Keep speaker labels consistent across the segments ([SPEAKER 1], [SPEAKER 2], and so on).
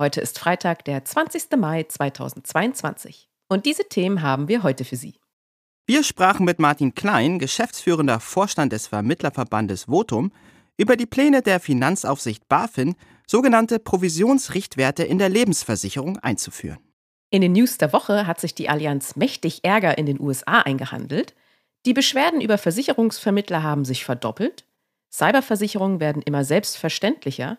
[SPEAKER 1] Heute ist Freitag, der 20. Mai 2022. Und diese Themen haben wir heute für Sie.
[SPEAKER 2] Wir sprachen mit Martin Klein, geschäftsführender Vorstand des Vermittlerverbandes Votum, über die Pläne der Finanzaufsicht BaFin, sogenannte Provisionsrichtwerte in der Lebensversicherung einzuführen.
[SPEAKER 1] In den News der Woche hat sich die Allianz mächtig Ärger in den USA eingehandelt. Die Beschwerden über Versicherungsvermittler haben sich verdoppelt. Cyberversicherungen werden immer selbstverständlicher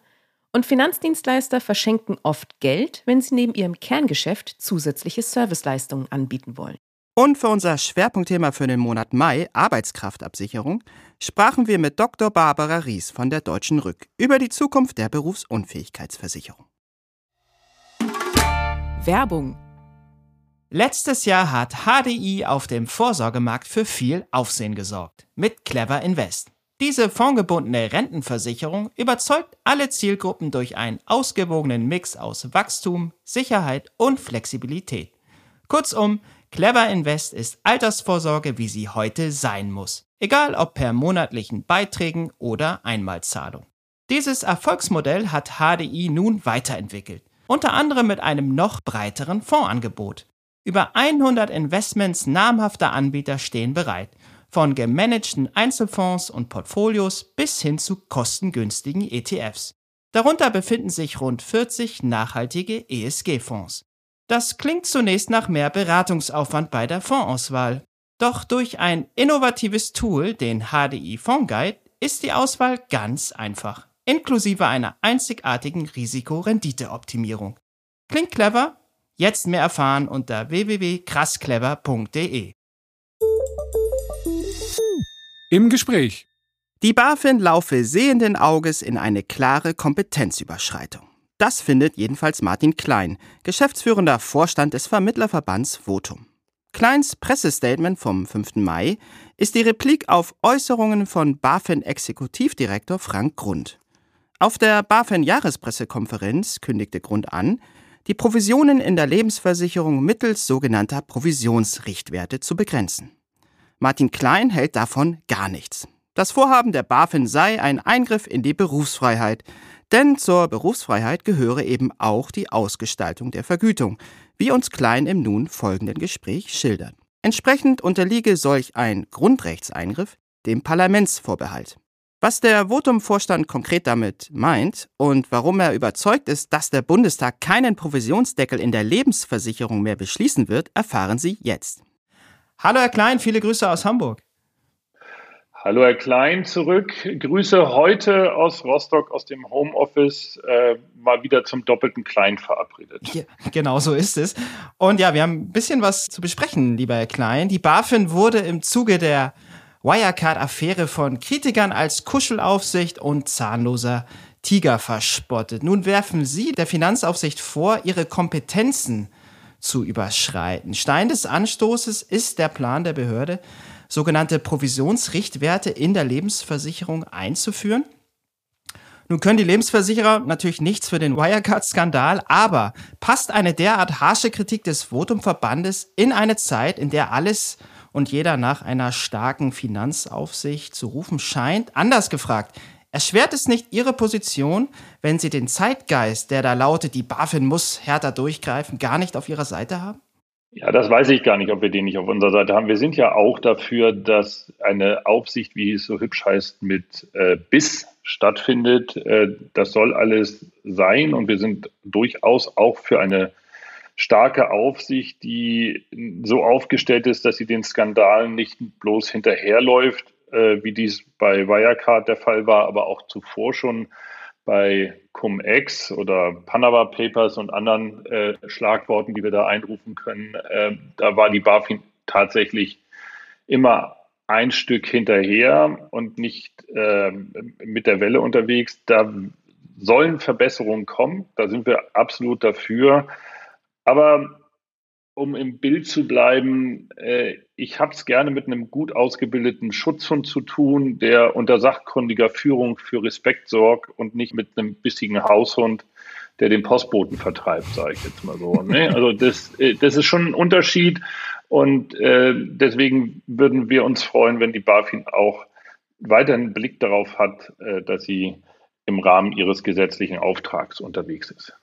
[SPEAKER 1] und Finanzdienstleister verschenken oft Geld, wenn sie neben ihrem Kerngeschäft zusätzliche Serviceleistungen anbieten wollen.
[SPEAKER 2] Und für unser Schwerpunktthema für den Monat Mai, Arbeitskraftabsicherung, sprachen wir mit Dr. Barbara Ries von der Deutschen Rück über die Zukunft der Berufsunfähigkeitsversicherung.
[SPEAKER 1] Werbung
[SPEAKER 3] Letztes Jahr hat HDI auf dem Vorsorgemarkt für viel Aufsehen gesorgt mit Clever Invest. Diese fondgebundene Rentenversicherung überzeugt alle Zielgruppen durch einen ausgewogenen Mix aus Wachstum, Sicherheit und Flexibilität. Kurzum, Clever Invest ist Altersvorsorge, wie sie heute sein muss. Egal ob per monatlichen Beiträgen oder Einmalzahlung. Dieses Erfolgsmodell hat HDI nun weiterentwickelt. Unter anderem mit einem noch breiteren Fondsangebot. Über 100 Investments namhafter Anbieter stehen bereit von gemanagten Einzelfonds und Portfolios bis hin zu kostengünstigen ETFs. Darunter befinden sich rund 40 nachhaltige ESG-Fonds. Das klingt zunächst nach mehr Beratungsaufwand bei der Fondsauswahl. Doch durch ein innovatives Tool, den HDI Fondguide, ist die Auswahl ganz einfach, inklusive einer einzigartigen Risikorenditeoptimierung. Klingt clever? Jetzt mehr erfahren unter www.krassclever.de.
[SPEAKER 4] Im Gespräch.
[SPEAKER 2] Die BaFin laufe sehenden Auges in eine klare Kompetenzüberschreitung. Das findet jedenfalls Martin Klein, geschäftsführender Vorstand des Vermittlerverbands Votum. Kleins Pressestatement vom 5. Mai ist die Replik auf Äußerungen von BaFin-Exekutivdirektor Frank Grund. Auf der BaFin-Jahrespressekonferenz kündigte Grund an, die Provisionen in der Lebensversicherung mittels sogenannter Provisionsrichtwerte zu begrenzen. Martin Klein hält davon gar nichts. Das Vorhaben der BaFin sei ein Eingriff in die Berufsfreiheit, denn zur Berufsfreiheit gehöre eben auch die Ausgestaltung der Vergütung, wie uns Klein im nun folgenden Gespräch schildert. Entsprechend unterliege solch ein Grundrechtseingriff dem Parlamentsvorbehalt. Was der Votum-Vorstand konkret damit meint und warum er überzeugt ist, dass der Bundestag keinen Provisionsdeckel in der Lebensversicherung mehr beschließen wird, erfahren Sie jetzt.
[SPEAKER 3] Hallo Herr Klein, viele Grüße aus Hamburg.
[SPEAKER 5] Hallo Herr Klein, zurück. Grüße heute aus Rostock, aus dem Homeoffice, äh, mal wieder zum doppelten Klein verabredet.
[SPEAKER 3] Ja, genau so ist es. Und ja, wir haben ein bisschen was zu besprechen, lieber Herr Klein. Die BaFin wurde im Zuge der Wirecard-Affäre von Kritikern als Kuschelaufsicht und zahnloser Tiger verspottet. Nun werfen Sie der Finanzaufsicht vor, ihre Kompetenzen zu überschreiten. Stein des Anstoßes ist der Plan der Behörde, sogenannte Provisionsrichtwerte in der Lebensversicherung einzuführen. Nun können die Lebensversicherer natürlich nichts für den Wirecard-Skandal, aber passt eine derart harsche Kritik des Votumverbandes in eine Zeit, in der alles und jeder nach einer starken Finanzaufsicht zu rufen scheint? Anders gefragt, Erschwert es nicht Ihre Position, wenn Sie den Zeitgeist, der da lautet, die BaFin muss härter durchgreifen, gar nicht auf Ihrer Seite haben?
[SPEAKER 5] Ja, das weiß ich gar nicht, ob wir den nicht auf unserer Seite haben. Wir sind ja auch dafür, dass eine Aufsicht, wie es so hübsch heißt, mit äh, Biss stattfindet. Äh, das soll alles sein und wir sind durchaus auch für eine starke Aufsicht, die so aufgestellt ist, dass sie den Skandalen nicht bloß hinterherläuft, äh, wie dies bei Wirecard der Fall war, aber auch zuvor schon bei Cum-Ex oder Panama Papers und anderen äh, Schlagworten, die wir da einrufen können. Äh, da war die BaFin tatsächlich immer ein Stück hinterher und nicht äh, mit der Welle unterwegs. Da sollen Verbesserungen kommen. Da sind wir absolut dafür. Aber um im Bild zu bleiben, äh, ich habe es gerne mit einem gut ausgebildeten Schutzhund zu tun, der unter sachkundiger Führung für Respekt sorgt und nicht mit einem bissigen Haushund, der den Postboten vertreibt, sage ich jetzt mal so. Ne? Also das, äh, das ist schon ein Unterschied und äh, deswegen würden wir uns freuen, wenn die BaFin auch weiterhin einen Blick darauf hat, äh, dass sie im Rahmen ihres gesetzlichen Auftrags unterwegs ist.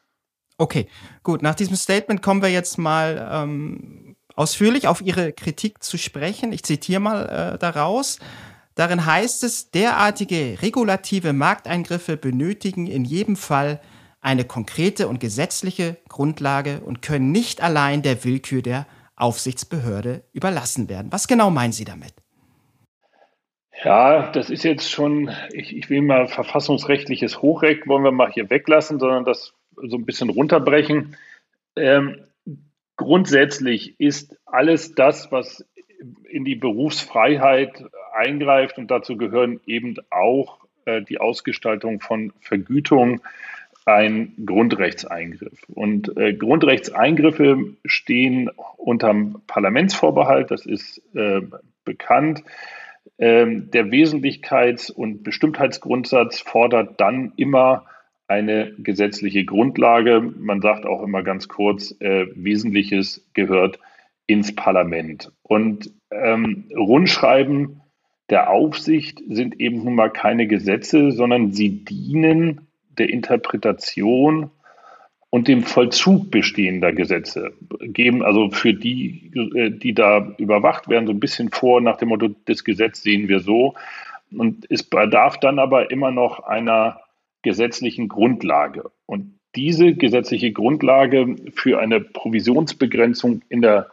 [SPEAKER 2] Okay, gut. Nach diesem Statement kommen wir jetzt mal ähm, ausführlich auf Ihre Kritik zu sprechen. Ich zitiere mal äh, daraus. Darin heißt es, derartige regulative Markteingriffe benötigen in jedem Fall eine konkrete und gesetzliche Grundlage und können nicht allein der Willkür der Aufsichtsbehörde überlassen werden. Was genau meinen Sie damit?
[SPEAKER 5] Ja, das ist jetzt schon, ich, ich will mal verfassungsrechtliches Hochrecht, wollen wir mal hier weglassen, sondern das so ein bisschen runterbrechen. Ähm, grundsätzlich ist alles das, was in die Berufsfreiheit eingreift und dazu gehören eben auch äh, die Ausgestaltung von Vergütung, ein Grundrechtseingriff. Und äh, Grundrechtseingriffe stehen unterm Parlamentsvorbehalt, das ist äh, bekannt. Ähm, der Wesentlichkeits- und Bestimmtheitsgrundsatz fordert dann immer eine gesetzliche Grundlage. Man sagt auch immer ganz kurz, äh, Wesentliches gehört ins Parlament. Und ähm, Rundschreiben der Aufsicht sind eben nun mal keine Gesetze, sondern sie dienen der Interpretation und dem Vollzug bestehender Gesetze geben, also für die, äh, die da überwacht werden, so ein bisschen vor nach dem Motto, das Gesetz sehen wir so. Und es bedarf dann aber immer noch einer gesetzlichen Grundlage. Und diese gesetzliche Grundlage für eine Provisionsbegrenzung in der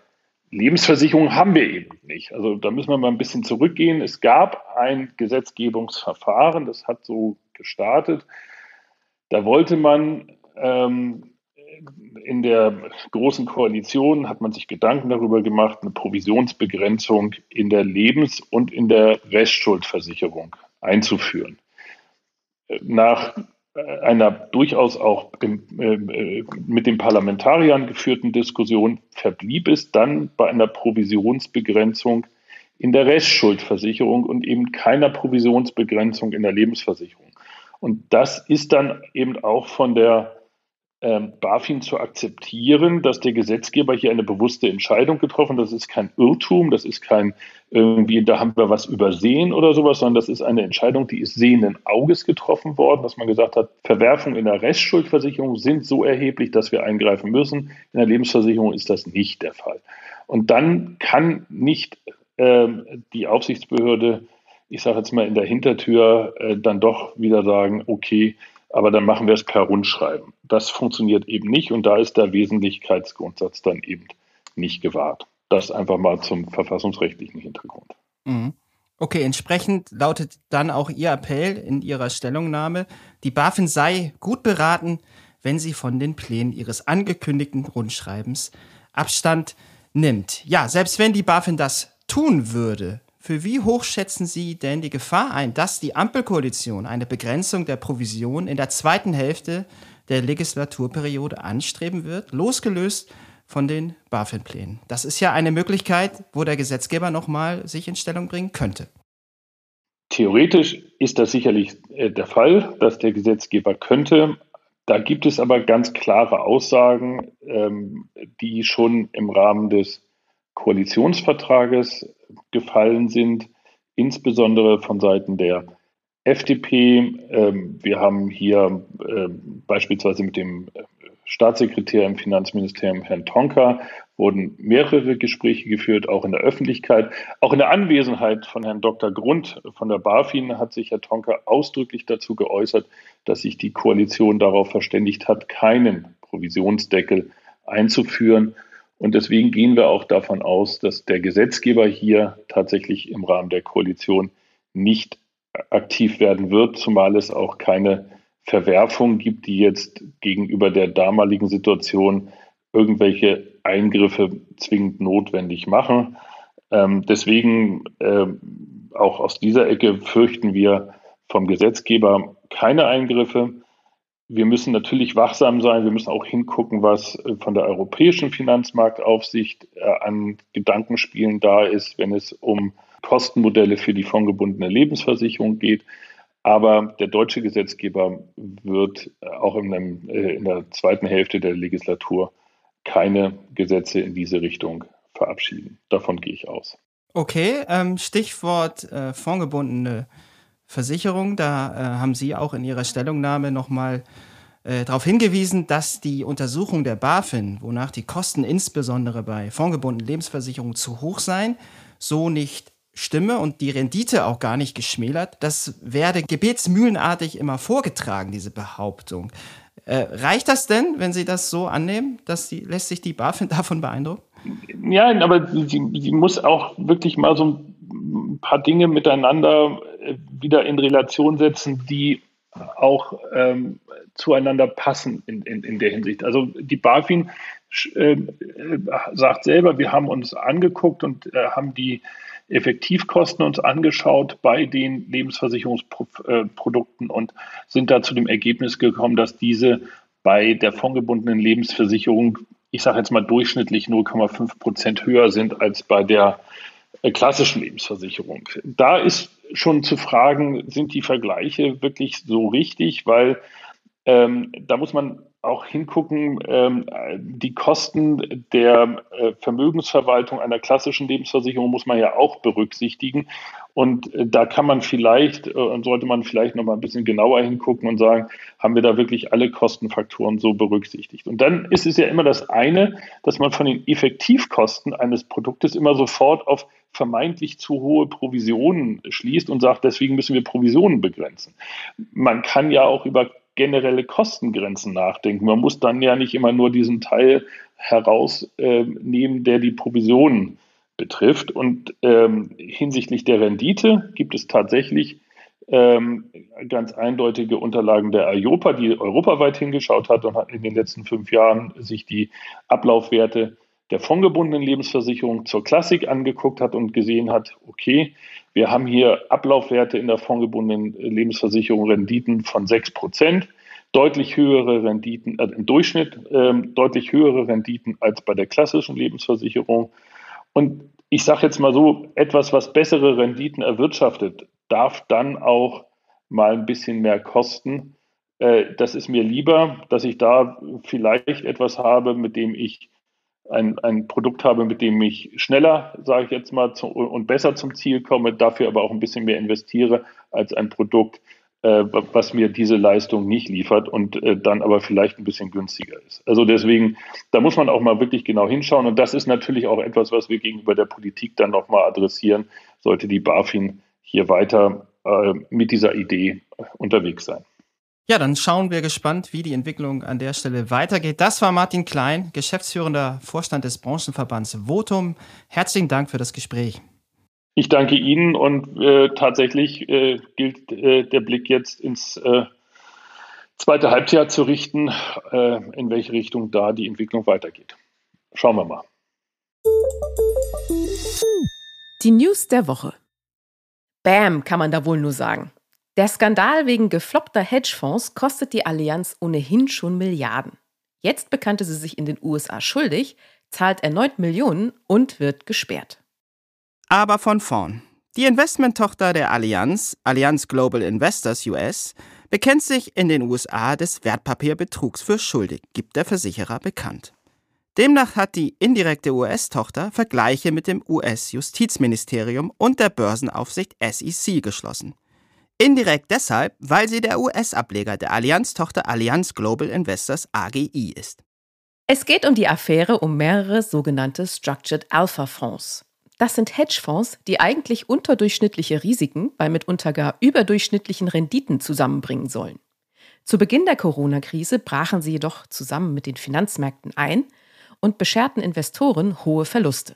[SPEAKER 5] Lebensversicherung haben wir eben nicht. Also da müssen wir mal ein bisschen zurückgehen. Es gab ein Gesetzgebungsverfahren, das hat so gestartet. Da wollte man ähm, in der großen Koalition hat man sich Gedanken darüber gemacht, eine Provisionsbegrenzung in der Lebens- und in der Restschuldversicherung einzuführen nach einer durchaus auch im, äh, mit den Parlamentariern geführten Diskussion verblieb es dann bei einer Provisionsbegrenzung in der Restschuldversicherung und eben keiner Provisionsbegrenzung in der Lebensversicherung. Und das ist dann eben auch von der ähm, BaFin zu akzeptieren, dass der Gesetzgeber hier eine bewusste Entscheidung getroffen. hat. Das ist kein Irrtum, das ist kein irgendwie, da haben wir was übersehen oder sowas, sondern das ist eine Entscheidung, die ist sehenden Auges getroffen worden, dass man gesagt hat, Verwerfungen in der Restschuldversicherung sind so erheblich, dass wir eingreifen müssen. In der Lebensversicherung ist das nicht der Fall. Und dann kann nicht äh, die Aufsichtsbehörde, ich sage jetzt mal in der Hintertür, äh, dann doch wieder sagen, okay, aber dann machen wir es per Rundschreiben. Das funktioniert eben nicht und da ist der Wesentlichkeitsgrundsatz dann eben nicht gewahrt. Das einfach mal zum verfassungsrechtlichen Hintergrund.
[SPEAKER 2] Mhm. Okay, entsprechend lautet dann auch Ihr Appell in Ihrer Stellungnahme, die BaFin sei gut beraten, wenn sie von den Plänen ihres angekündigten Rundschreibens Abstand nimmt. Ja, selbst wenn die BaFin das tun würde, für wie hoch schätzen Sie denn die Gefahr ein, dass die Ampelkoalition eine Begrenzung der Provision in der zweiten Hälfte der Legislaturperiode anstreben wird, losgelöst von den BaFin-Plänen? Das ist ja eine Möglichkeit, wo der Gesetzgeber nochmal sich in Stellung bringen könnte.
[SPEAKER 5] Theoretisch ist das sicherlich äh, der Fall, dass der Gesetzgeber könnte. Da gibt es aber ganz klare Aussagen, ähm, die schon im Rahmen des Koalitionsvertrages gefallen sind, insbesondere von Seiten der FDP. Ähm, wir haben hier ähm, beispielsweise mit dem äh, Staatssekretär im Finanzministerium, Herrn Tonka, wurden mehrere Gespräche geführt, auch in der Öffentlichkeit. Auch in der Anwesenheit von Herrn Dr. Grund von der BaFin hat sich Herr Tonka ausdrücklich dazu geäußert, dass sich die Koalition darauf verständigt hat, keinen Provisionsdeckel einzuführen. Und deswegen gehen wir auch davon aus, dass der Gesetzgeber hier tatsächlich im Rahmen der Koalition nicht aktiv werden wird, zumal es auch keine Verwerfung gibt, die jetzt gegenüber der damaligen Situation irgendwelche Eingriffe zwingend notwendig machen. Ähm, deswegen äh, auch aus dieser Ecke fürchten wir vom Gesetzgeber keine Eingriffe. Wir müssen natürlich wachsam sein. Wir müssen auch hingucken, was äh, von der Europäischen Finanzmarktaufsicht äh, an Gedankenspielen da ist, wenn es um Kostenmodelle für die fondgebundene Lebensversicherung geht. Aber der deutsche Gesetzgeber wird äh, auch in, einem, in der zweiten Hälfte der Legislatur keine Gesetze in diese Richtung verabschieden. Davon gehe ich aus.
[SPEAKER 3] Okay, ähm, Stichwort äh, fondgebundene Versicherung. Da äh, haben Sie auch in Ihrer Stellungnahme nochmal äh, darauf hingewiesen, dass die Untersuchung der BaFin, wonach die Kosten insbesondere bei fondgebundenen Lebensversicherungen zu hoch seien, so nicht stimme und die Rendite auch gar nicht geschmälert. Das werde gebetsmühlenartig immer vorgetragen, diese Behauptung. Äh, reicht das denn, wenn Sie das so annehmen? Dass die, lässt sich die BaFin davon beeindrucken?
[SPEAKER 5] Ja, aber sie, sie muss auch wirklich mal so ein paar Dinge miteinander wieder in Relation setzen, die auch ähm, zueinander passen in, in, in der Hinsicht. Also die BaFin äh, sagt selber, wir haben uns angeguckt und äh, haben die Effektivkosten uns angeschaut bei den Lebensversicherungsprodukten und sind da zu dem Ergebnis gekommen, dass diese bei der fondgebundenen Lebensversicherung, ich sage jetzt mal durchschnittlich 0,5 Prozent höher sind als bei der äh, klassischen Lebensversicherung. Da ist schon zu fragen, sind die Vergleiche wirklich so richtig, weil ähm, da muss man auch hingucken, ähm, die Kosten der äh, Vermögensverwaltung einer klassischen Lebensversicherung muss man ja auch berücksichtigen. Und äh, da kann man vielleicht äh, und sollte man vielleicht noch mal ein bisschen genauer hingucken und sagen, haben wir da wirklich alle Kostenfaktoren so berücksichtigt? Und dann ist es ja immer das eine, dass man von den Effektivkosten eines Produktes immer sofort auf vermeintlich zu hohe Provisionen schließt und sagt, deswegen müssen wir Provisionen begrenzen. Man kann ja auch über generelle Kostengrenzen nachdenken. Man muss dann ja nicht immer nur diesen Teil herausnehmen, der die Provisionen betrifft. Und ähm, hinsichtlich der Rendite gibt es tatsächlich ähm, ganz eindeutige Unterlagen der IOPA, die europaweit hingeschaut hat und hat in den letzten fünf Jahren sich die Ablaufwerte der fondgebundenen Lebensversicherung zur Klassik angeguckt hat und gesehen hat, okay, wir haben hier Ablaufwerte in der fondgebundenen Lebensversicherung, Renditen von 6 Prozent, deutlich höhere Renditen, äh, im Durchschnitt äh, deutlich höhere Renditen als bei der klassischen Lebensversicherung. Und ich sage jetzt mal so, etwas, was bessere Renditen erwirtschaftet, darf dann auch mal ein bisschen mehr kosten. Äh, das ist mir lieber, dass ich da vielleicht etwas habe, mit dem ich ein, ein Produkt habe, mit dem ich schneller, sage ich jetzt mal, zu, und besser zum Ziel komme, dafür aber auch ein bisschen mehr investiere als ein Produkt, äh, was mir diese Leistung nicht liefert und äh, dann aber vielleicht ein bisschen günstiger ist. Also deswegen, da muss man auch mal wirklich genau hinschauen und das ist natürlich auch etwas, was wir gegenüber der Politik dann nochmal adressieren, sollte die BaFin hier weiter äh, mit dieser Idee unterwegs sein.
[SPEAKER 3] Ja, dann schauen wir gespannt, wie die Entwicklung an der Stelle weitergeht. Das war Martin Klein, geschäftsführender Vorstand des Branchenverbands Votum. Herzlichen Dank für das Gespräch.
[SPEAKER 5] Ich danke Ihnen und äh, tatsächlich äh, gilt äh, der Blick jetzt ins äh, zweite Halbjahr zu richten, äh, in welche Richtung da die Entwicklung weitergeht. Schauen wir mal.
[SPEAKER 1] Die News der Woche. Bam, kann man da wohl nur sagen. Der Skandal wegen gefloppter Hedgefonds kostet die Allianz ohnehin schon Milliarden. Jetzt bekannte sie sich in den USA schuldig, zahlt erneut Millionen und wird gesperrt.
[SPEAKER 2] Aber von vorn. Die Investmenttochter der Allianz, Allianz Global Investors US, bekennt sich in den USA des Wertpapierbetrugs für schuldig, gibt der Versicherer bekannt. Demnach hat die indirekte US-Tochter Vergleiche mit dem US-Justizministerium und der Börsenaufsicht SEC geschlossen. Indirekt deshalb, weil sie der US-Ableger der Allianz-Tochter Allianz Global Investors AGI ist.
[SPEAKER 1] Es geht um die Affäre um mehrere sogenannte Structured Alpha Fonds. Das sind Hedgefonds, die eigentlich unterdurchschnittliche Risiken bei mitunter gar überdurchschnittlichen Renditen zusammenbringen sollen. Zu Beginn der Corona-Krise brachen sie jedoch zusammen mit den Finanzmärkten ein und bescherten Investoren hohe Verluste.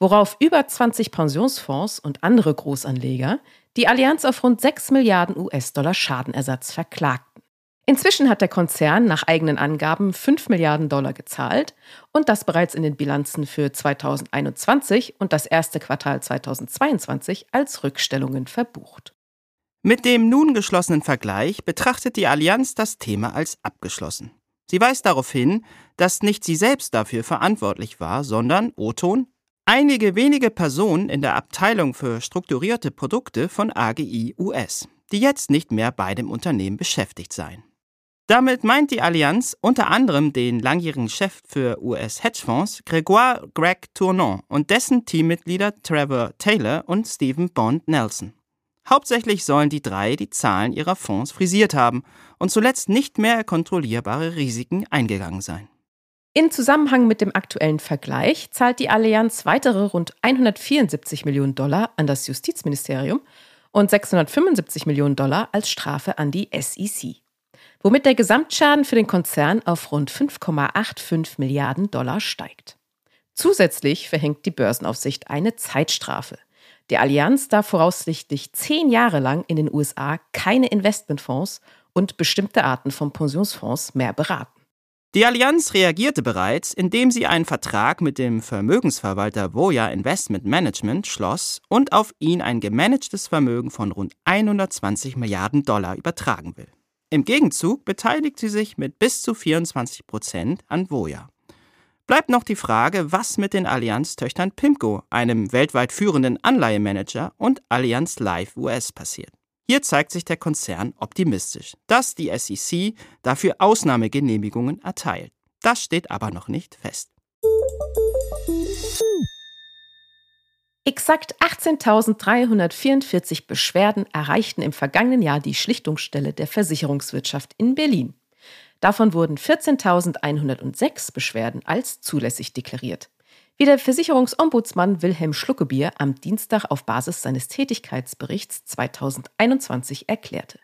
[SPEAKER 1] Worauf über 20 Pensionsfonds und andere Großanleger die Allianz auf rund 6 Milliarden US-Dollar Schadenersatz verklagten. Inzwischen hat der Konzern nach eigenen Angaben 5 Milliarden Dollar gezahlt und das bereits in den Bilanzen für 2021 und das erste Quartal 2022 als Rückstellungen verbucht.
[SPEAKER 2] Mit dem nun geschlossenen Vergleich betrachtet die Allianz das Thema als abgeschlossen. Sie weist darauf hin, dass nicht sie selbst dafür verantwortlich war, sondern, O-Ton, einige wenige Personen in der Abteilung für strukturierte Produkte von AGI US, die jetzt nicht mehr bei dem Unternehmen beschäftigt seien. Damit meint die Allianz unter anderem den langjährigen Chef für US-Hedgefonds Grégoire Greg Tournon und dessen Teammitglieder Trevor Taylor und Stephen Bond Nelson. Hauptsächlich sollen die drei die Zahlen ihrer Fonds frisiert haben und zuletzt nicht mehr kontrollierbare Risiken eingegangen sein.
[SPEAKER 1] In Zusammenhang mit dem aktuellen Vergleich zahlt die Allianz weitere rund 174 Millionen Dollar an das Justizministerium und 675 Millionen Dollar als Strafe an die SEC womit der Gesamtschaden für den Konzern auf rund 5,85 Milliarden Dollar steigt. Zusätzlich verhängt die Börsenaufsicht eine Zeitstrafe. Die Allianz darf voraussichtlich zehn Jahre lang in den USA keine Investmentfonds und bestimmte Arten von Pensionsfonds mehr beraten.
[SPEAKER 2] Die Allianz reagierte bereits, indem sie einen Vertrag mit dem Vermögensverwalter Voya Investment Management schloss und auf ihn ein gemanagtes Vermögen von rund 120 Milliarden Dollar übertragen will. Im Gegenzug beteiligt sie sich mit bis zu 24 Prozent an Voya. Bleibt noch die Frage, was mit den Allianz-Töchtern Pimco, einem weltweit führenden Anleihemanager, und Allianz Life US passiert. Hier zeigt sich der Konzern optimistisch, dass die SEC dafür Ausnahmegenehmigungen erteilt. Das steht aber noch nicht fest.
[SPEAKER 1] Exakt 18.344 Beschwerden erreichten im vergangenen Jahr die Schlichtungsstelle der Versicherungswirtschaft in Berlin. Davon wurden 14.106 Beschwerden als zulässig deklariert. Wie der Versicherungsombudsmann Wilhelm Schluckebier am Dienstag auf Basis seines Tätigkeitsberichts 2021 erklärte.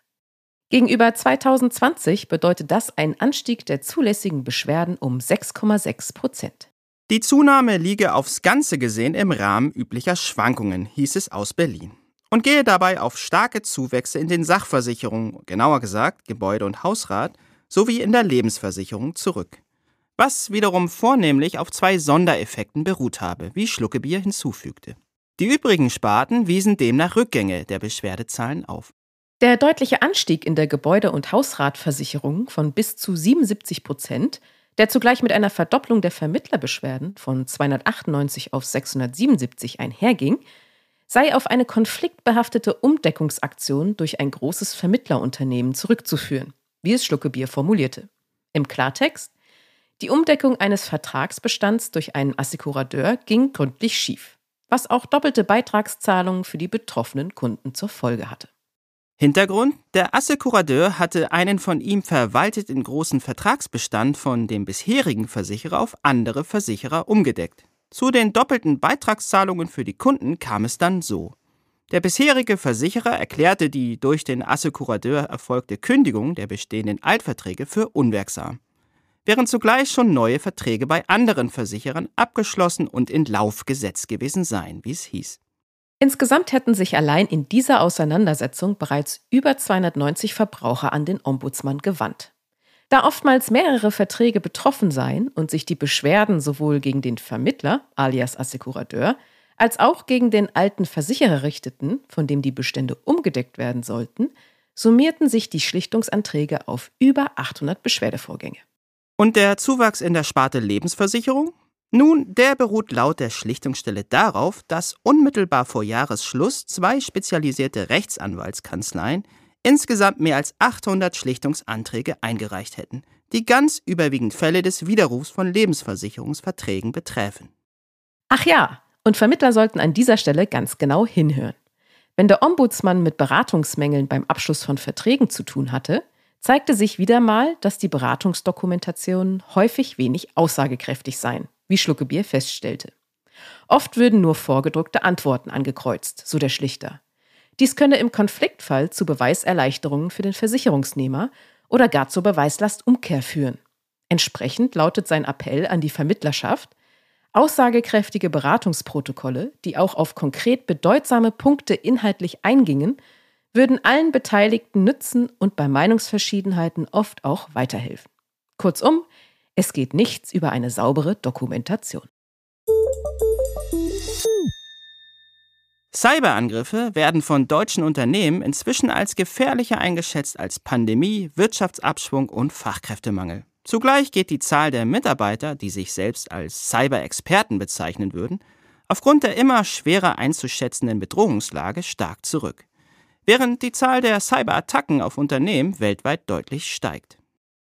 [SPEAKER 1] Gegenüber 2020 bedeutet das einen Anstieg der zulässigen Beschwerden um 6,6 Prozent.
[SPEAKER 2] Die Zunahme liege aufs Ganze gesehen im Rahmen üblicher Schwankungen, hieß es aus Berlin. Und gehe dabei auf starke Zuwächse in den Sachversicherungen, genauer gesagt Gebäude- und Hausrat, sowie in der Lebensversicherung zurück. Was wiederum vornehmlich auf zwei Sondereffekten beruht habe, wie Schluckebier hinzufügte. Die übrigen Sparten wiesen demnach Rückgänge der Beschwerdezahlen auf.
[SPEAKER 1] Der deutliche Anstieg in der Gebäude- und Hausratversicherung von bis zu 77 Prozent der zugleich mit einer Verdopplung der Vermittlerbeschwerden von 298 auf 677 einherging, sei auf eine konfliktbehaftete Umdeckungsaktion durch ein großes Vermittlerunternehmen zurückzuführen, wie es Schluckebier formulierte. Im Klartext, die Umdeckung eines Vertragsbestands durch einen Assekurateur ging gründlich schief, was auch doppelte Beitragszahlungen für die betroffenen Kunden zur Folge hatte.
[SPEAKER 2] Hintergrund: Der Assekurateur hatte einen von ihm verwalteten großen Vertragsbestand von dem bisherigen Versicherer auf andere Versicherer umgedeckt. Zu den doppelten Beitragszahlungen für die Kunden kam es dann so. Der bisherige Versicherer erklärte die durch den Assekurateur erfolgte Kündigung der bestehenden Altverträge für unwirksam, während zugleich schon neue Verträge bei anderen Versicherern abgeschlossen und in Lauf gesetzt gewesen seien, wie es hieß.
[SPEAKER 1] Insgesamt hätten sich allein in dieser Auseinandersetzung bereits über 290 Verbraucher an den Ombudsmann gewandt. Da oftmals mehrere Verträge betroffen seien und sich die Beschwerden sowohl gegen den Vermittler, alias Assekurateur, als auch gegen den alten Versicherer richteten, von dem die Bestände umgedeckt werden sollten, summierten sich die Schlichtungsanträge auf über 800 Beschwerdevorgänge.
[SPEAKER 2] Und der Zuwachs in der Sparte Lebensversicherung? Nun, der beruht laut der Schlichtungsstelle darauf, dass unmittelbar vor Jahresschluss zwei spezialisierte Rechtsanwaltskanzleien insgesamt mehr als 800 Schlichtungsanträge eingereicht hätten, die ganz überwiegend Fälle des Widerrufs von Lebensversicherungsverträgen betreffen.
[SPEAKER 1] Ach ja, und Vermittler sollten an dieser Stelle ganz genau hinhören. Wenn der Ombudsmann mit Beratungsmängeln beim Abschluss von Verträgen zu tun hatte, zeigte sich wieder mal, dass die Beratungsdokumentationen häufig wenig aussagekräftig seien wie Schluckebier feststellte. Oft würden nur vorgedruckte Antworten angekreuzt, so der Schlichter. Dies könne im Konfliktfall zu Beweiserleichterungen für den Versicherungsnehmer oder gar zur Beweislastumkehr führen. Entsprechend lautet sein Appell an die Vermittlerschaft, aussagekräftige Beratungsprotokolle, die auch auf konkret bedeutsame Punkte inhaltlich eingingen, würden allen Beteiligten nützen und bei Meinungsverschiedenheiten oft auch weiterhelfen. Kurzum, es geht nichts über eine saubere Dokumentation.
[SPEAKER 2] Cyberangriffe werden von deutschen Unternehmen inzwischen als gefährlicher eingeschätzt als Pandemie, Wirtschaftsabschwung und Fachkräftemangel. Zugleich geht die Zahl der Mitarbeiter, die sich selbst als Cyber-Experten bezeichnen würden, aufgrund der immer schwerer einzuschätzenden Bedrohungslage stark zurück, während die Zahl der Cyberattacken auf Unternehmen weltweit deutlich steigt.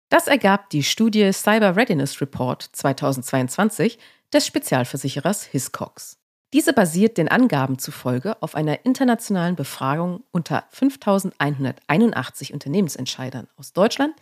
[SPEAKER 1] Das ergab die Studie Cyber Readiness Report 2022 des Spezialversicherers Hiscox. Diese basiert den Angaben zufolge auf einer internationalen Befragung unter 5181 Unternehmensentscheidern aus Deutschland,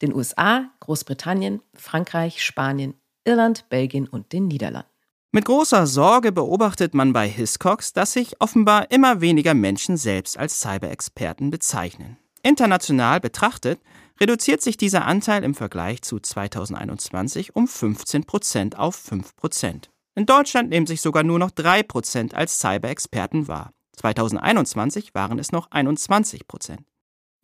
[SPEAKER 1] den USA, Großbritannien, Frankreich, Spanien, Irland, Belgien und den Niederlanden.
[SPEAKER 2] Mit großer Sorge beobachtet man bei Hiscox, dass sich offenbar immer weniger Menschen selbst als Cyber-Experten bezeichnen. International betrachtet reduziert sich dieser Anteil im Vergleich zu 2021 um 15 Prozent auf 5 Prozent. In Deutschland nehmen sich sogar nur noch 3 Prozent als Cyber-Experten wahr. 2021 waren es noch 21 Prozent.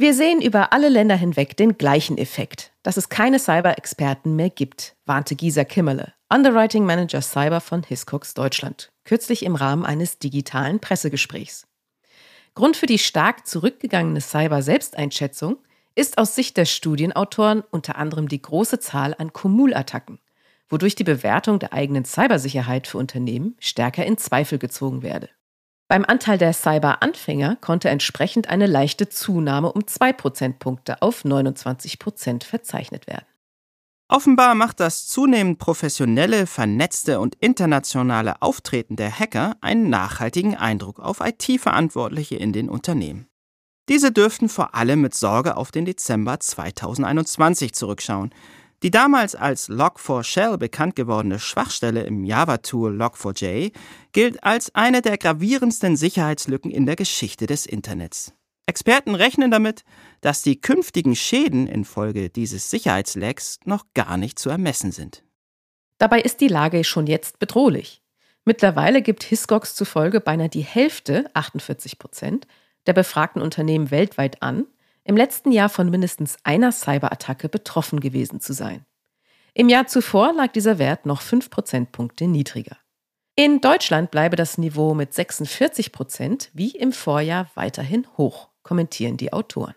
[SPEAKER 1] Wir sehen über alle Länder hinweg den gleichen Effekt, dass es keine Cyber-Experten mehr gibt, warnte Gisa Kimmerle, Underwriting Manager Cyber von Hiscox Deutschland, kürzlich im Rahmen eines digitalen Pressegesprächs. Grund für die stark zurückgegangene Cyber-Selbsteinschätzung ist aus Sicht der Studienautoren unter anderem die große Zahl an Kumulattacken, wodurch die Bewertung der eigenen Cybersicherheit für Unternehmen stärker in Zweifel gezogen werde. Beim Anteil der Cyber-Anfänger konnte entsprechend eine leichte Zunahme um 2 Prozentpunkte auf 29 Prozent verzeichnet werden.
[SPEAKER 2] Offenbar macht das zunehmend professionelle, vernetzte und internationale Auftreten der Hacker einen nachhaltigen Eindruck auf IT-Verantwortliche in den Unternehmen. Diese dürften vor allem mit Sorge auf den Dezember 2021 zurückschauen, die damals als Log4Shell bekannt gewordene Schwachstelle im Java-Tool Log4j gilt als eine der gravierendsten Sicherheitslücken in der Geschichte des Internets. Experten rechnen damit, dass die künftigen Schäden infolge dieses Sicherheitslecks noch gar nicht zu ermessen sind.
[SPEAKER 1] Dabei ist die Lage schon jetzt bedrohlich. Mittlerweile gibt Hiscox zufolge beinahe die Hälfte, 48 Prozent, der befragten Unternehmen weltweit an, im letzten Jahr von mindestens einer Cyberattacke betroffen gewesen zu sein. Im Jahr zuvor lag dieser Wert noch 5 Prozentpunkte niedriger. In Deutschland bleibe das Niveau mit 46 Prozent wie im Vorjahr weiterhin hoch, kommentieren die Autoren.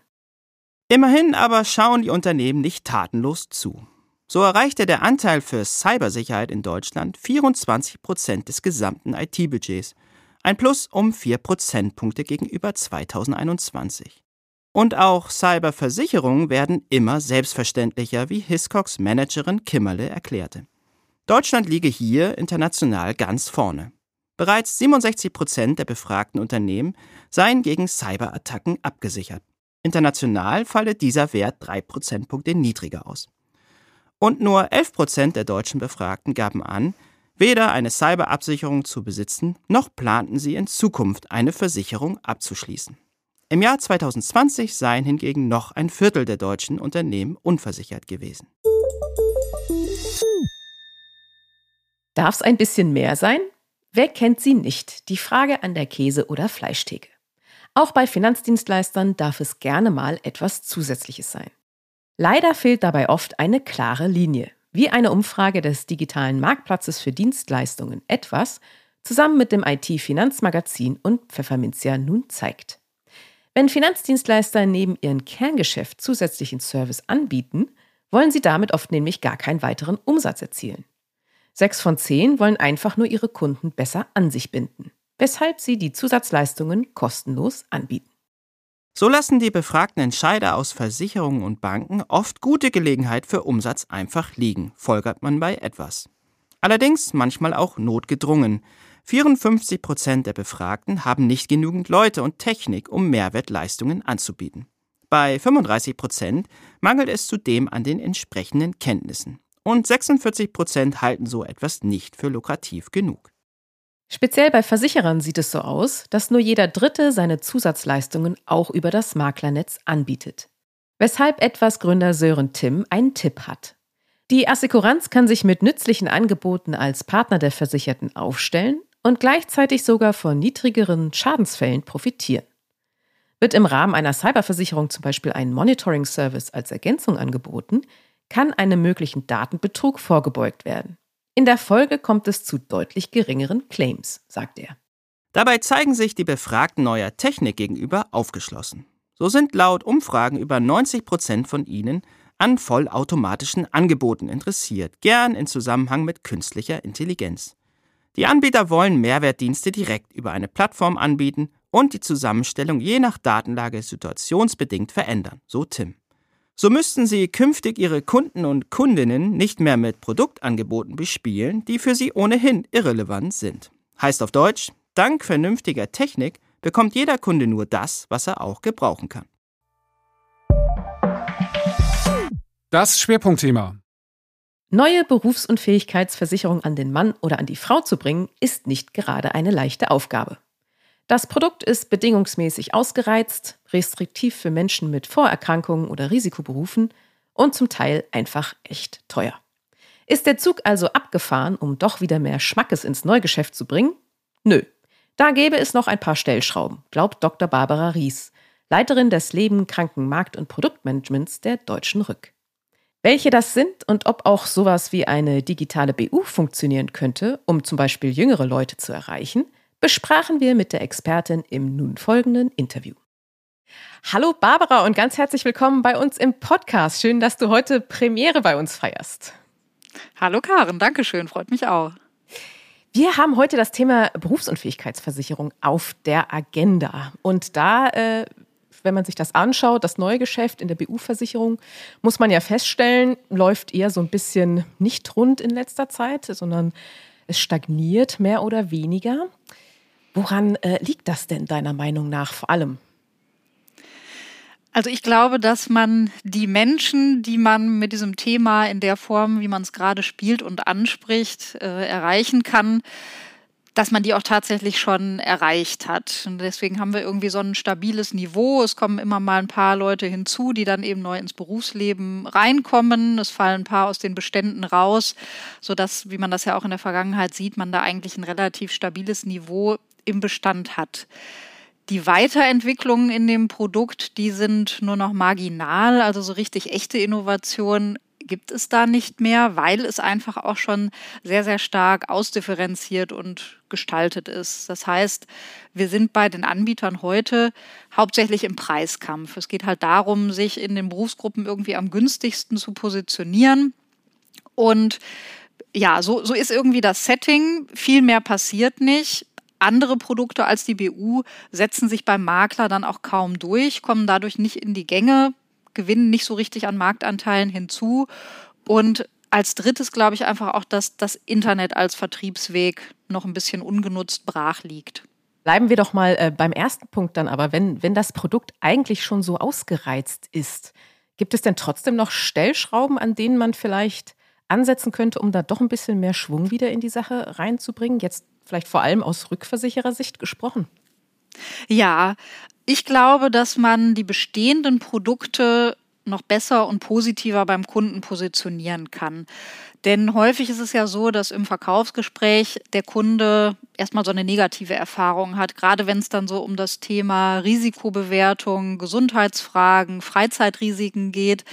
[SPEAKER 2] Immerhin aber schauen die Unternehmen nicht tatenlos zu. So erreichte der Anteil für Cybersicherheit in Deutschland 24 Prozent des gesamten IT-Budgets, ein Plus um 4 Prozentpunkte gegenüber 2021. Und auch Cyberversicherungen werden immer selbstverständlicher, wie Hiscox Managerin Kimmerle erklärte. Deutschland liege hier international ganz vorne. Bereits 67 Prozent der befragten Unternehmen seien gegen Cyberattacken abgesichert. International falle dieser Wert drei Prozentpunkte niedriger aus. Und nur 11 Prozent der deutschen Befragten gaben an, weder eine Cyberabsicherung zu besitzen, noch planten sie in Zukunft eine Versicherung abzuschließen. Im Jahr 2020 seien hingegen noch ein Viertel der deutschen Unternehmen unversichert gewesen.
[SPEAKER 1] Darf es ein bisschen mehr sein? Wer kennt sie nicht? Die Frage an der Käse- oder Fleischtheke. Auch bei Finanzdienstleistern darf es gerne mal etwas Zusätzliches sein. Leider fehlt dabei oft eine klare Linie, wie eine Umfrage des digitalen Marktplatzes für Dienstleistungen etwas zusammen mit dem IT-Finanzmagazin und Pfefferminzia nun zeigt. Wenn Finanzdienstleister neben ihrem Kerngeschäft zusätzlichen Service anbieten, wollen sie damit oft nämlich gar keinen weiteren Umsatz erzielen. Sechs von zehn wollen einfach nur ihre Kunden besser an sich binden, weshalb sie die Zusatzleistungen kostenlos anbieten.
[SPEAKER 2] So lassen die befragten Entscheider aus Versicherungen und Banken oft gute Gelegenheit für Umsatz einfach liegen, folgert man bei etwas. Allerdings manchmal auch notgedrungen, 54 Prozent der Befragten haben nicht genügend Leute und Technik, um Mehrwertleistungen anzubieten. Bei 35 Prozent mangelt es zudem an den entsprechenden Kenntnissen. Und 46 Prozent halten so etwas nicht für lukrativ genug.
[SPEAKER 1] Speziell bei Versicherern sieht es so aus, dass nur jeder Dritte seine Zusatzleistungen auch über das Maklernetz anbietet. Weshalb etwas Gründer Sören Tim einen Tipp hat. Die Assekuranz kann sich mit nützlichen Angeboten als Partner der Versicherten aufstellen und gleichzeitig sogar von niedrigeren Schadensfällen profitieren. Wird im Rahmen einer Cyberversicherung zum Beispiel ein Monitoring-Service als Ergänzung angeboten, kann einem möglichen Datenbetrug vorgebeugt werden. In der Folge kommt es zu deutlich geringeren Claims, sagt er.
[SPEAKER 2] Dabei zeigen sich die Befragten neuer Technik gegenüber aufgeschlossen. So sind laut Umfragen über 90 Prozent von ihnen an vollautomatischen Angeboten interessiert, gern in Zusammenhang mit künstlicher Intelligenz. Die Anbieter wollen Mehrwertdienste direkt über eine Plattform anbieten und die Zusammenstellung je nach Datenlage situationsbedingt verändern, so Tim. So müssten sie künftig ihre Kunden und Kundinnen nicht mehr mit Produktangeboten bespielen, die für sie ohnehin irrelevant sind. Heißt auf Deutsch, dank vernünftiger Technik bekommt jeder Kunde nur das, was er auch gebrauchen kann.
[SPEAKER 4] Das Schwerpunktthema.
[SPEAKER 1] Neue Berufsunfähigkeitsversicherung an den Mann oder an die Frau zu bringen, ist nicht gerade eine leichte Aufgabe. Das Produkt ist bedingungsmäßig ausgereizt, restriktiv für Menschen mit Vorerkrankungen oder Risikoberufen und zum Teil einfach echt teuer. Ist der Zug also abgefahren, um doch wieder mehr Schmackes ins Neugeschäft zu bringen? Nö. Da gäbe es noch ein paar Stellschrauben, glaubt Dr. Barbara Ries, Leiterin des Leben, Kranken, Markt- und Produktmanagements der Deutschen Rück. Welche das sind und ob auch sowas wie eine digitale BU funktionieren könnte, um zum Beispiel jüngere Leute zu erreichen, besprachen wir mit der Expertin im nun folgenden Interview. Hallo Barbara und ganz herzlich willkommen bei uns im Podcast. Schön, dass du heute Premiere bei uns feierst.
[SPEAKER 6] Hallo Karen, danke schön, freut mich auch.
[SPEAKER 1] Wir haben heute das Thema Berufsunfähigkeitsversicherung auf der Agenda. Und da äh, wenn man sich das anschaut, das neue Geschäft in der BU-Versicherung, muss man ja feststellen, läuft eher so ein bisschen nicht rund in letzter Zeit, sondern es stagniert mehr oder weniger. Woran äh, liegt das denn deiner Meinung nach vor allem?
[SPEAKER 6] Also ich glaube, dass man die Menschen, die man mit diesem Thema in der Form, wie man es gerade spielt und anspricht, äh, erreichen kann, dass man die auch tatsächlich schon erreicht hat. Und deswegen haben wir irgendwie so ein stabiles Niveau. Es kommen immer mal ein paar Leute hinzu, die dann eben neu ins Berufsleben reinkommen. Es fallen ein paar aus den Beständen raus, sodass, wie man das ja auch in der Vergangenheit sieht, man da eigentlich ein relativ stabiles Niveau im Bestand hat. Die Weiterentwicklungen in dem Produkt, die sind nur noch marginal, also so richtig echte Innovation gibt es da nicht mehr, weil es einfach auch schon sehr, sehr stark ausdifferenziert und gestaltet ist. Das heißt, wir sind bei den Anbietern heute hauptsächlich im Preiskampf. Es geht halt darum, sich in den Berufsgruppen irgendwie am günstigsten zu positionieren. Und ja, so, so ist irgendwie das Setting. Viel mehr passiert nicht. Andere Produkte als die BU setzen sich beim Makler dann auch kaum durch, kommen dadurch nicht in die Gänge, gewinnen nicht so richtig an Marktanteilen hinzu. Und als drittes glaube ich einfach auch, dass das Internet als Vertriebsweg noch ein bisschen ungenutzt brach liegt.
[SPEAKER 1] Bleiben wir doch mal äh, beim ersten Punkt dann aber, wenn, wenn das Produkt eigentlich schon so ausgereizt ist, gibt es denn trotzdem noch Stellschrauben, an denen man vielleicht ansetzen könnte, um da doch ein bisschen mehr Schwung wieder in die Sache reinzubringen? Jetzt vielleicht vor allem aus Rückversicherersicht gesprochen.
[SPEAKER 6] Ja, ich glaube, dass man die bestehenden Produkte noch besser und positiver beim Kunden positionieren kann. Denn häufig ist es ja so, dass im Verkaufsgespräch der Kunde erstmal so eine negative Erfahrung hat, gerade wenn es dann so um das Thema Risikobewertung, Gesundheitsfragen, Freizeitrisiken geht.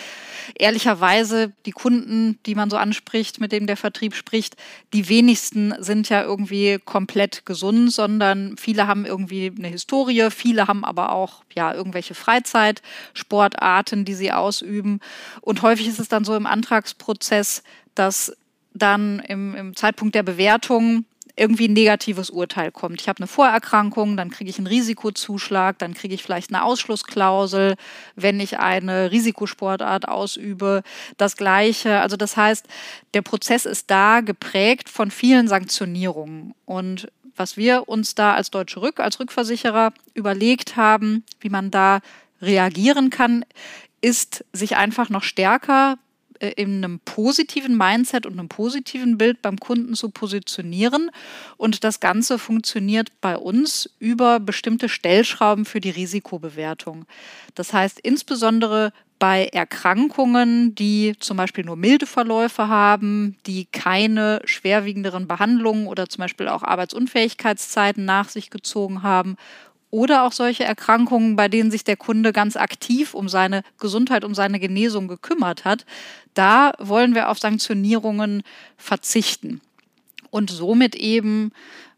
[SPEAKER 6] Ehrlicherweise, die Kunden, die man so anspricht, mit denen der Vertrieb spricht, die wenigsten sind ja irgendwie komplett gesund, sondern viele haben irgendwie eine Historie, viele haben aber auch ja irgendwelche Freizeitsportarten, die sie ausüben. Und häufig ist es dann so im Antragsprozess, dass dann im, im Zeitpunkt der Bewertung irgendwie ein negatives Urteil kommt. Ich habe eine Vorerkrankung, dann kriege ich einen Risikozuschlag, dann kriege ich vielleicht eine Ausschlussklausel, wenn ich eine Risikosportart ausübe. Das Gleiche. Also das heißt, der Prozess ist da geprägt von vielen Sanktionierungen. Und was wir uns da als Deutsche Rück, als Rückversicherer überlegt haben, wie man da reagieren kann, ist, sich einfach noch stärker äh, in einem positiven Mindset und einem positiven Bild beim Kunden zu positionieren. Und das Ganze funktioniert bei uns über bestimmte Stellschrauben für die Risikobewertung. Das heißt insbesondere bei Erkrankungen, die zum Beispiel nur milde Verläufe haben, die keine schwerwiegenderen Behandlungen oder zum Beispiel auch Arbeitsunfähigkeitszeiten nach sich gezogen haben oder auch solche Erkrankungen, bei denen sich der Kunde ganz aktiv um seine Gesundheit, um seine Genesung gekümmert hat. Da wollen wir auf Sanktionierungen verzichten und somit eben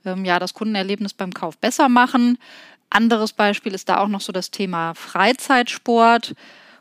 [SPEAKER 6] ähm, ja, das Kundenerlebnis beim Kauf besser machen. Anderes Beispiel ist da auch noch so das Thema Freizeitsport.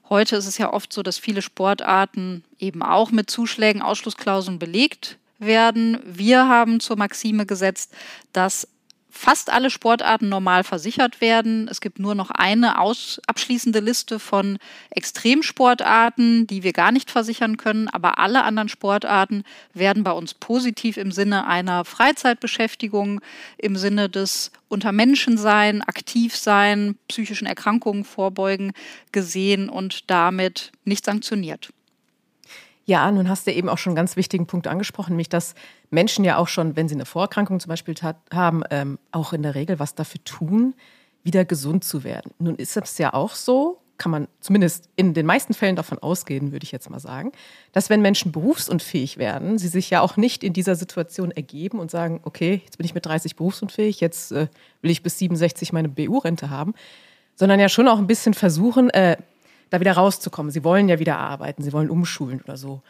[SPEAKER 6] Heute ist es ja oft so, dass viele Sportarten eben auch mit Zuschlägen, Ausschlussklauseln belegt werden. Wir haben zur Maxime gesetzt, dass fast alle Sportarten normal versichert werden. Es gibt nur noch eine aus, abschließende Liste von Extremsportarten, die wir gar nicht versichern können. Aber alle anderen Sportarten werden bei uns positiv im Sinne einer Freizeitbeschäftigung, im Sinne des unter Menschen sein, aktiv sein, psychischen Erkrankungen vorbeugen gesehen und damit nicht sanktioniert.
[SPEAKER 1] Ja, nun hast du eben auch schon einen ganz wichtigen Punkt angesprochen, nämlich dass Menschen ja auch schon, wenn sie eine Vorerkrankung zum Beispiel haben, ähm, auch in der Regel was dafür tun, wieder gesund zu werden. Nun ist es ja auch so, kann man zumindest in den meisten Fällen davon ausgehen, würde ich jetzt mal sagen, dass wenn Menschen berufsunfähig werden, sie sich ja auch nicht in dieser Situation ergeben und sagen, okay, jetzt bin ich mit 30 berufsunfähig, jetzt äh, will ich bis 67 meine BU-Rente haben, sondern ja schon auch ein bisschen versuchen, äh, da wieder rauszukommen. Sie wollen ja wieder arbeiten, sie wollen umschulen oder so.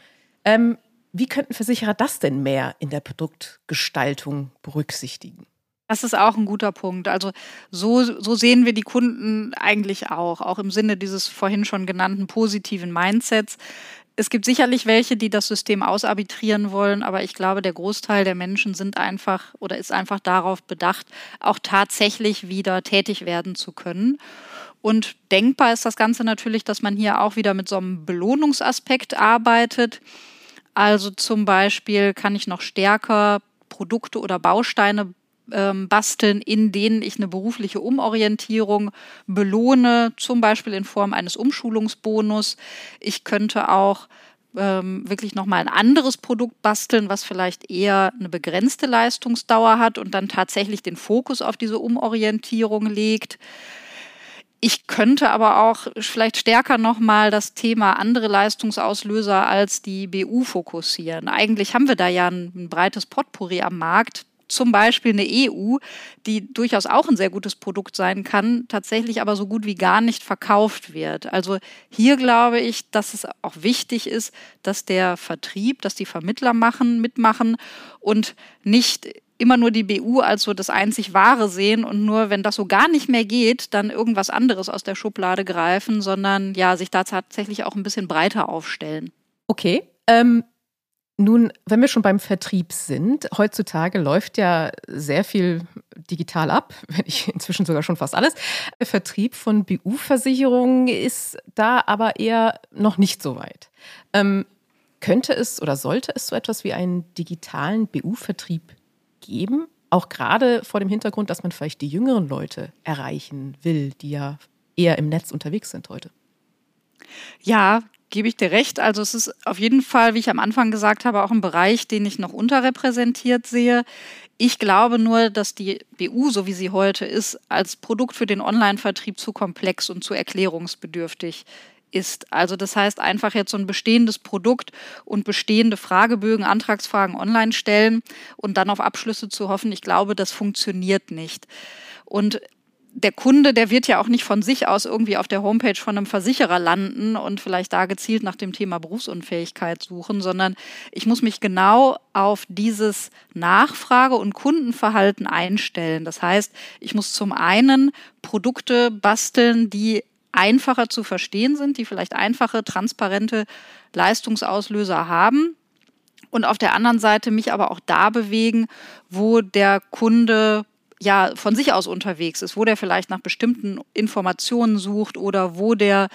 [SPEAKER 1] Ähm, wie könnten Versicherer das denn mehr in der Produktgestaltung berücksichtigen?
[SPEAKER 6] Das ist auch ein guter Punkt. Also so, so sehen wir die Kunden eigentlich auch, auch im Sinne dieses vorhin schon genannten positiven Mindsets. Es gibt sicherlich welche, die das System ausarbitrieren wollen, aber ich glaube, der Großteil der Menschen sind einfach oder ist einfach darauf bedacht, auch tatsächlich wieder tätig werden zu können. Und denkbar ist das Ganze natürlich, dass man hier auch wieder mit so einem Belohnungsaspekt arbeitet. Also zum Beispiel kann ich noch stärker Produkte oder Bausteine ähm, basteln, in denen ich eine berufliche Umorientierung belohne, zum Beispiel in Form eines Umschulungsbonus. Ich könnte auch ähm, wirklich nochmal ein anderes Produkt basteln, was vielleicht eher eine begrenzte Leistungsdauer hat und dann tatsächlich den Fokus auf diese Umorientierung legt. Ich könnte aber auch vielleicht stärker nochmal das Thema andere Leistungsauslöser als die BU fokussieren. Eigentlich haben wir da ja ein, ein breites Potpourri am Markt, zum Beispiel eine EU, die durchaus auch ein sehr gutes Produkt sein kann, tatsächlich aber so gut wie gar nicht verkauft wird. Also hier glaube ich, dass es auch wichtig ist, dass der Vertrieb, dass die Vermittler machen, mitmachen und nicht immer nur die BU als so das einzig Wahre sehen und nur, wenn das so gar nicht mehr geht, dann irgendwas anderes aus der Schublade greifen, sondern ja, sich da tatsächlich auch ein bisschen breiter aufstellen.
[SPEAKER 1] Okay. Ähm, nun, wenn wir schon beim Vertrieb sind, heutzutage läuft ja sehr viel digital ab, wenn ich inzwischen sogar schon fast alles. Der Vertrieb von BU-Versicherungen ist da aber eher noch nicht so weit. Ähm, könnte es oder sollte es so etwas wie einen digitalen BU-Vertrieb geben? Auch gerade vor dem Hintergrund, dass man vielleicht die jüngeren Leute erreichen will, die ja eher im Netz unterwegs sind heute.
[SPEAKER 6] Ja, gebe ich dir recht. Also es ist auf jeden Fall, wie ich am Anfang gesagt habe, auch ein Bereich, den ich noch unterrepräsentiert sehe. Ich glaube nur, dass die BU, so wie sie heute ist, als Produkt für den Online-Vertrieb zu komplex und zu erklärungsbedürftig ist. Also das heißt einfach jetzt so ein bestehendes Produkt und bestehende Fragebögen, Antragsfragen online stellen und dann auf Abschlüsse zu hoffen. Ich glaube, das funktioniert nicht. Und der Kunde, der wird ja auch nicht von sich aus irgendwie auf der Homepage von einem Versicherer landen und vielleicht da gezielt nach dem Thema Berufsunfähigkeit suchen, sondern ich muss mich genau auf dieses Nachfrage- und Kundenverhalten einstellen. Das heißt, ich muss zum einen Produkte basteln, die einfacher zu verstehen sind, die vielleicht einfache, transparente Leistungsauslöser haben. Und auf der anderen Seite mich aber auch da bewegen, wo der Kunde ja von sich aus unterwegs ist, wo der vielleicht nach bestimmten Informationen sucht oder wo der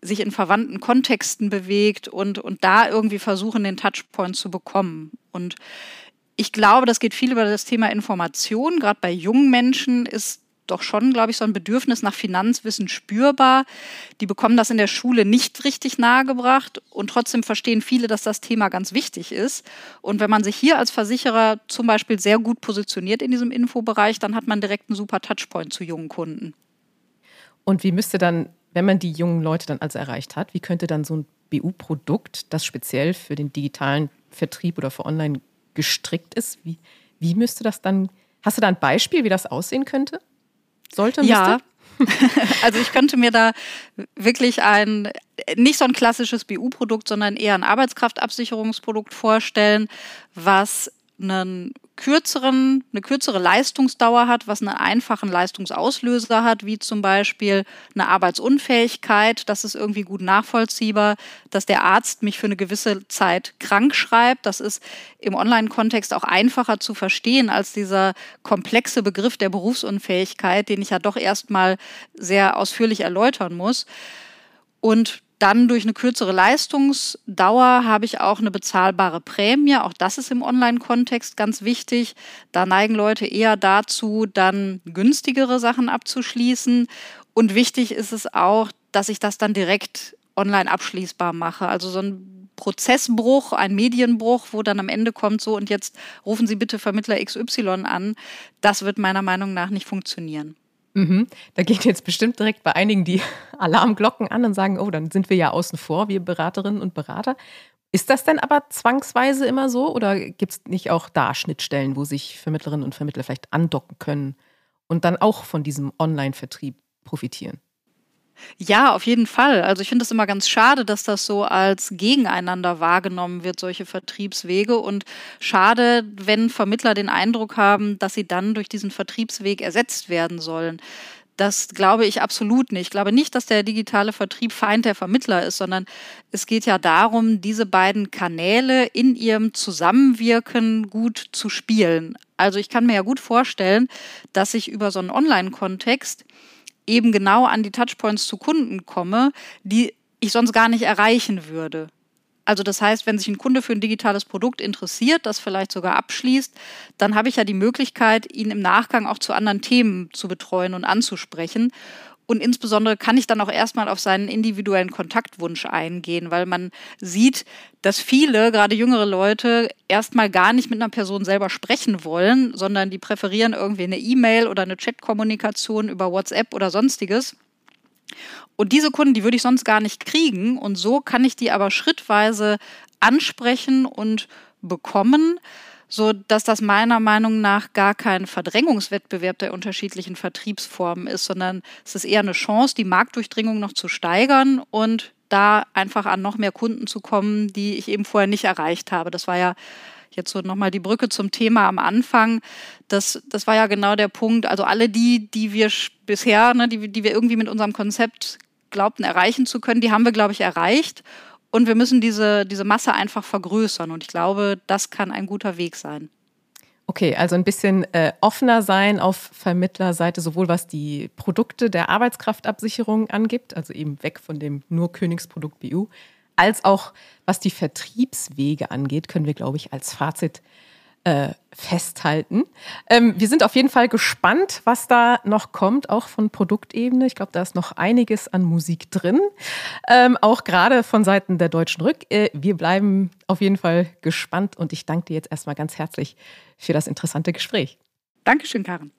[SPEAKER 6] sich in verwandten Kontexten bewegt und, und da irgendwie versuchen, den Touchpoint zu bekommen. Und ich glaube, das geht viel über das Thema Information. Gerade bei jungen Menschen ist doch schon, glaube ich, so ein Bedürfnis nach Finanzwissen spürbar. Die bekommen das in der Schule nicht richtig nahegebracht und trotzdem verstehen viele, dass das Thema ganz wichtig ist. Und wenn man sich hier als Versicherer zum Beispiel sehr gut positioniert in diesem Infobereich, dann hat man direkt einen super Touchpoint zu jungen Kunden.
[SPEAKER 1] Und wie müsste dann, wenn man die jungen Leute dann also erreicht hat, wie könnte dann so ein BU-Produkt, das speziell für den digitalen Vertrieb oder für Online gestrickt ist, wie, wie müsste das dann, hast du da ein Beispiel, wie das aussehen könnte? Sollte?
[SPEAKER 6] Ja. also ich könnte mir da wirklich ein, nicht so ein klassisches BU-Produkt, sondern eher ein Arbeitskraftabsicherungsprodukt vorstellen, was einen kürzeren, eine kürzere Leistungsdauer hat, was einen einfachen Leistungsauslöser hat, wie zum Beispiel eine Arbeitsunfähigkeit. Das ist irgendwie gut nachvollziehbar, dass der Arzt mich für eine gewisse Zeit krank schreibt. Das ist im Online-Kontext auch einfacher zu verstehen als dieser komplexe Begriff der Berufsunfähigkeit, den ich ja doch erstmal sehr ausführlich erläutern muss. Und dann durch eine kürzere Leistungsdauer habe ich auch eine bezahlbare Prämie. Auch das ist im Online-Kontext ganz wichtig. Da neigen Leute eher dazu, dann günstigere Sachen abzuschließen. Und wichtig ist es auch, dass ich das dann direkt online abschließbar mache. Also so ein Prozessbruch, ein Medienbruch, wo dann am Ende kommt so und jetzt rufen Sie bitte Vermittler XY an. Das wird meiner Meinung nach nicht funktionieren.
[SPEAKER 1] Mhm. Da gehen jetzt bestimmt direkt bei einigen die Alarmglocken an und sagen, oh, dann sind wir ja außen vor, wir Beraterinnen und Berater. Ist das denn aber zwangsweise immer so oder gibt es nicht auch da Schnittstellen, wo sich Vermittlerinnen und Vermittler vielleicht andocken können und dann auch von diesem Online-Vertrieb profitieren?
[SPEAKER 6] Ja, auf jeden Fall. Also ich finde es immer ganz schade, dass das so als gegeneinander wahrgenommen wird, solche Vertriebswege. Und schade, wenn Vermittler den Eindruck haben, dass sie dann durch diesen Vertriebsweg ersetzt werden sollen. Das glaube ich absolut nicht. Ich glaube nicht, dass der digitale Vertrieb Feind der Vermittler ist, sondern es geht ja darum, diese beiden Kanäle in ihrem Zusammenwirken gut zu spielen. Also ich kann mir ja gut vorstellen, dass ich über so einen Online-Kontext eben genau an die Touchpoints zu Kunden komme, die ich sonst gar nicht erreichen würde. Also das heißt, wenn sich ein Kunde für ein digitales Produkt interessiert, das vielleicht sogar abschließt, dann habe ich ja die Möglichkeit, ihn im Nachgang auch zu anderen Themen zu betreuen und anzusprechen. Und insbesondere kann ich dann auch erstmal auf seinen individuellen Kontaktwunsch eingehen, weil man sieht, dass viele, gerade jüngere Leute, erstmal gar nicht mit einer Person selber sprechen wollen, sondern die präferieren irgendwie eine E-Mail oder eine Chatkommunikation über WhatsApp oder sonstiges. Und diese Kunden, die würde ich sonst gar nicht kriegen. Und so kann ich die aber schrittweise ansprechen und bekommen so dass das meiner Meinung nach gar kein Verdrängungswettbewerb der unterschiedlichen Vertriebsformen ist, sondern es ist eher eine Chance, die Marktdurchdringung noch zu steigern und da einfach an noch mehr Kunden zu kommen, die ich eben vorher nicht erreicht habe. Das war ja jetzt so nochmal die Brücke zum Thema am Anfang. Das, das war ja genau der Punkt. Also alle die, die wir bisher, ne, die, die wir irgendwie mit unserem Konzept glaubten erreichen zu können, die haben wir, glaube ich, erreicht. Und wir müssen diese, diese Masse einfach vergrößern. Und ich glaube, das kann ein guter Weg sein.
[SPEAKER 1] Okay, also ein bisschen äh, offener sein auf Vermittlerseite, sowohl was die Produkte der Arbeitskraftabsicherung angibt, also eben weg von dem nur Königsprodukt BU, als auch was die Vertriebswege angeht, können wir, glaube ich, als Fazit äh, festhalten. Ähm, wir sind auf jeden Fall gespannt, was da noch kommt, auch von Produktebene. Ich glaube, da ist noch einiges an Musik drin, ähm, auch gerade von Seiten der Deutschen Rück. Äh, wir bleiben auf jeden Fall gespannt und ich danke dir jetzt erstmal ganz herzlich für das interessante Gespräch.
[SPEAKER 6] Dankeschön, Karen.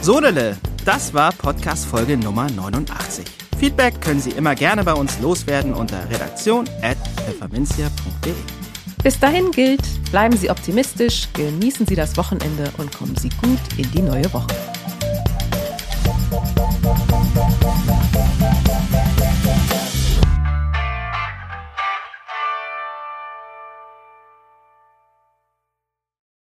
[SPEAKER 2] Sodele, das war Podcast Folge Nummer 89. Feedback können Sie immer gerne bei uns loswerden unter redaktion.pfefferminzia.de.
[SPEAKER 1] Bis dahin gilt, bleiben Sie optimistisch, genießen Sie das Wochenende und kommen Sie gut in die neue Woche.